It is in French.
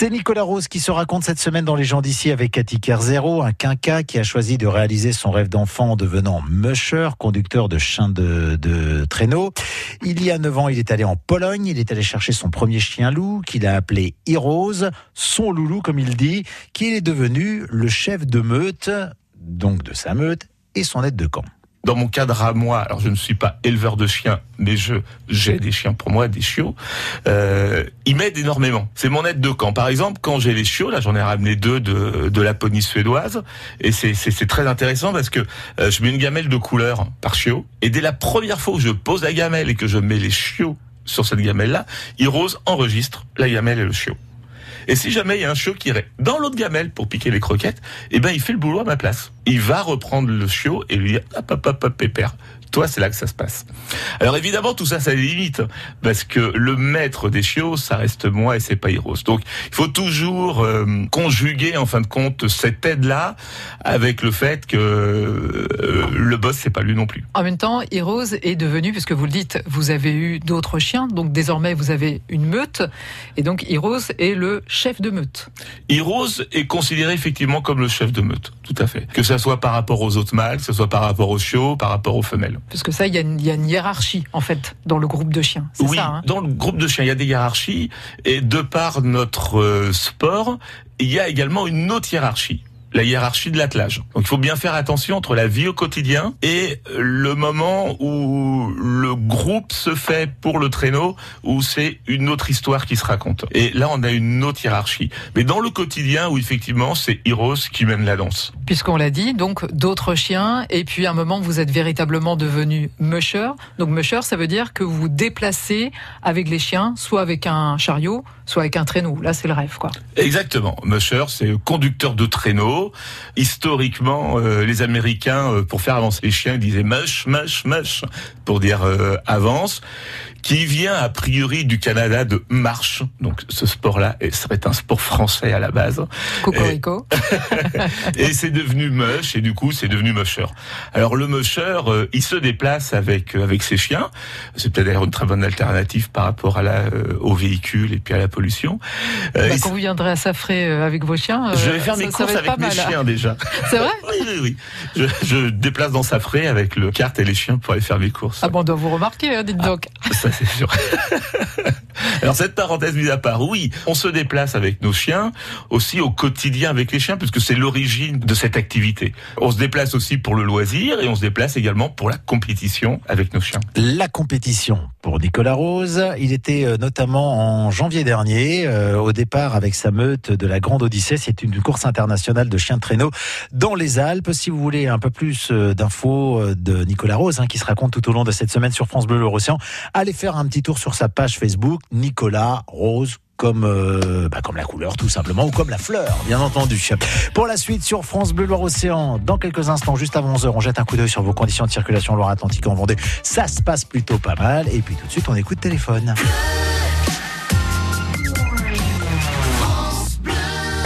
C'est Nicolas Rose qui se raconte cette semaine dans Les gens d'ici avec Cathy Kerzero, un quinca qui a choisi de réaliser son rêve d'enfant en devenant musher, conducteur de chien de, traîneau. Il y a 9 ans, il est allé en Pologne, il est allé chercher son premier chien loup qu'il a appelé Heroes, son loulou comme il dit, qu'il est devenu le chef de meute, donc de sa meute, et son aide de camp dans mon cadre à moi, alors je ne suis pas éleveur de chiens, mais je j'ai des chiens pour moi, des chiots. Euh, il m'aide énormément. C'est mon aide de camp. Par exemple, quand j'ai les chiots, là j'en ai ramené deux de, de Laponie suédoise, et c'est très intéressant parce que euh, je mets une gamelle de couleur par chiot, et dès la première fois que je pose la gamelle et que je mets les chiots sur cette gamelle-là, Rose enregistre la gamelle et le chiot. Et si jamais il y a un chiot qui irait dans l'autre gamelle pour piquer les croquettes, eh ben il fait le boulot à ma place. Il va reprendre le chiot et lui dire hop hop hop hop pépère. Toi, c'est là que ça se passe. Alors évidemment, tout ça, ça limites, parce que le maître des chiots, ça reste moi et c'est pas Heroes. Donc, il faut toujours euh, conjuguer, en fin de compte, cette aide-là avec le fait que euh, le boss, c'est pas lui non plus. En même temps, Heroes est devenu, puisque vous le dites, vous avez eu d'autres chiens, donc désormais vous avez une meute, et donc Heroes est le chef de meute. Heroes est considéré effectivement comme le chef de meute, tout à fait. Que ça soit par rapport aux autres mâles, que ce soit par rapport aux chiots, par rapport aux femelles. Parce que ça, il y, a une hiérarchie, en fait, dans le groupe de chiens. Oui, ça, hein dans le groupe de chiens, il y a des hiérarchies. Et de par notre euh, sport, il y a également une autre hiérarchie la hiérarchie de l'attelage. Donc il faut bien faire attention entre la vie au quotidien et le moment où le groupe se fait pour le traîneau, où c'est une autre histoire qui se raconte. Et là, on a une autre hiérarchie. Mais dans le quotidien, où effectivement, c'est Heroes qui mène la danse. Puisqu'on l'a dit, donc d'autres chiens, et puis à un moment, vous êtes véritablement devenu musher. Donc musher, ça veut dire que vous vous déplacez avec les chiens, soit avec un chariot, soit avec un traîneau. Là, c'est le rêve, quoi. Exactement. Musher, c'est conducteur de traîneau Historiquement, euh, les Américains, euh, pour faire avancer les chiens, disaient mush, mush, mush, pour dire euh, avance qui vient a priori du Canada de marche. Donc ce sport-là serait un sport français à la base. Cocorico. Et, et c'est devenu mush et du coup c'est devenu musher. Alors le musher, euh, il se déplace avec euh, avec ses chiens. C'est peut-être d'ailleurs une très bonne alternative par rapport à la euh, aux véhicules et puis à la pollution. Bah, quand vous viendrez à Safré avec vos chiens, je vais faire mes courses avec mes chiens déjà. C'est vrai Oui oui oui. Je, je déplace dans Safré avec le carte et les chiens pour aller faire mes courses. Ah bon, on doit vous remarquer, hein, dites ah, donc. C'est sûr. Alors cette parenthèse mise à part, oui, on se déplace avec nos chiens, aussi au quotidien avec les chiens, puisque c'est l'origine de cette activité. On se déplace aussi pour le loisir et on se déplace également pour la compétition avec nos chiens. La compétition pour Nicolas Rose, il était euh, notamment en janvier dernier euh, au départ avec sa meute de la Grande Odyssée. C'est une course internationale de chiens de traîneau dans les Alpes. Si vous voulez un peu plus euh, d'infos de Nicolas Rose, hein, qui se raconte tout au long de cette semaine sur France Bleu Océan, allez faire un petit tour sur sa page Facebook, Nicolas Rose comme euh, bah, comme la couleur tout simplement ou comme la fleur bien entendu. Pour la suite sur France Bleu Loire Océan dans quelques instants juste avant 11h on jette un coup d'œil sur vos conditions de circulation Loire-Atlantique en Vendée. Ça se passe plutôt pas mal et puis tout de suite on écoute téléphone.